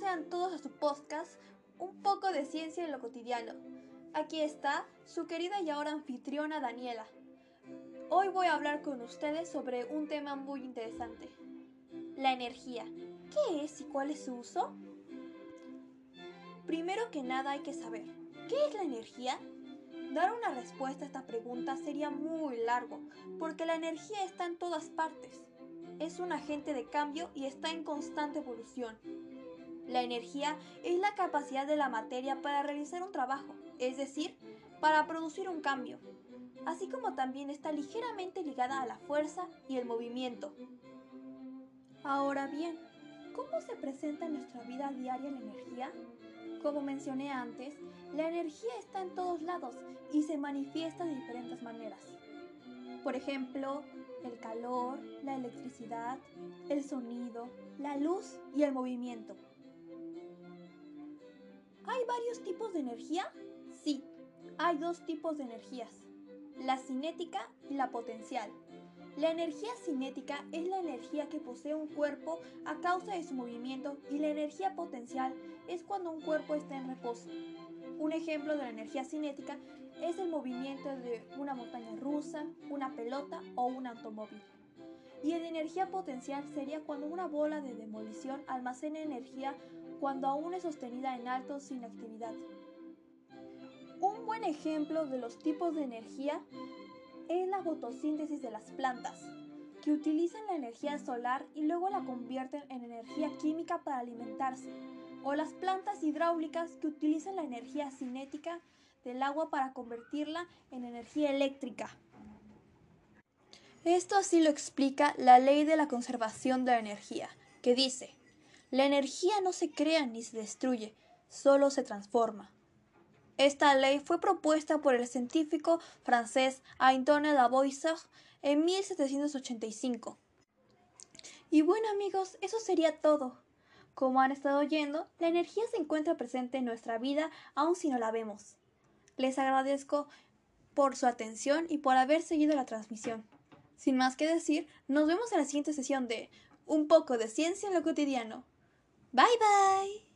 sean todos a su podcast, un poco de ciencia en lo cotidiano. Aquí está su querida y ahora anfitriona Daniela. Hoy voy a hablar con ustedes sobre un tema muy interesante, la energía. ¿Qué es y cuál es su uso? Primero que nada hay que saber, ¿qué es la energía? Dar una respuesta a esta pregunta sería muy largo, porque la energía está en todas partes. Es un agente de cambio y está en constante evolución. La energía es la capacidad de la materia para realizar un trabajo, es decir, para producir un cambio, así como también está ligeramente ligada a la fuerza y el movimiento. Ahora bien, ¿cómo se presenta en nuestra vida diaria la energía? Como mencioné antes, la energía está en todos lados y se manifiesta de diferentes maneras. Por ejemplo, el calor, la electricidad, el sonido, la luz y el movimiento. ¿Hay varios tipos de energía? Sí, hay dos tipos de energías, la cinética y la potencial. La energía cinética es la energía que posee un cuerpo a causa de su movimiento y la energía potencial es cuando un cuerpo está en reposo. Un ejemplo de la energía cinética es el movimiento de una montaña rusa, una pelota o un automóvil. Y la energía potencial sería cuando una bola de demolición almacena energía cuando aún es sostenida en alto sin actividad. Un buen ejemplo de los tipos de energía es la fotosíntesis de las plantas, que utilizan la energía solar y luego la convierten en energía química para alimentarse, o las plantas hidráulicas que utilizan la energía cinética del agua para convertirla en energía eléctrica. Esto así lo explica la ley de la conservación de la energía, que dice, la energía no se crea ni se destruye, solo se transforma. Esta ley fue propuesta por el científico francés Antoine Lavoisier en 1785. Y bueno amigos, eso sería todo. Como han estado oyendo, la energía se encuentra presente en nuestra vida aun si no la vemos. Les agradezco por su atención y por haber seguido la transmisión. Sin más que decir, nos vemos en la siguiente sesión de Un poco de ciencia en lo cotidiano. Bye bye.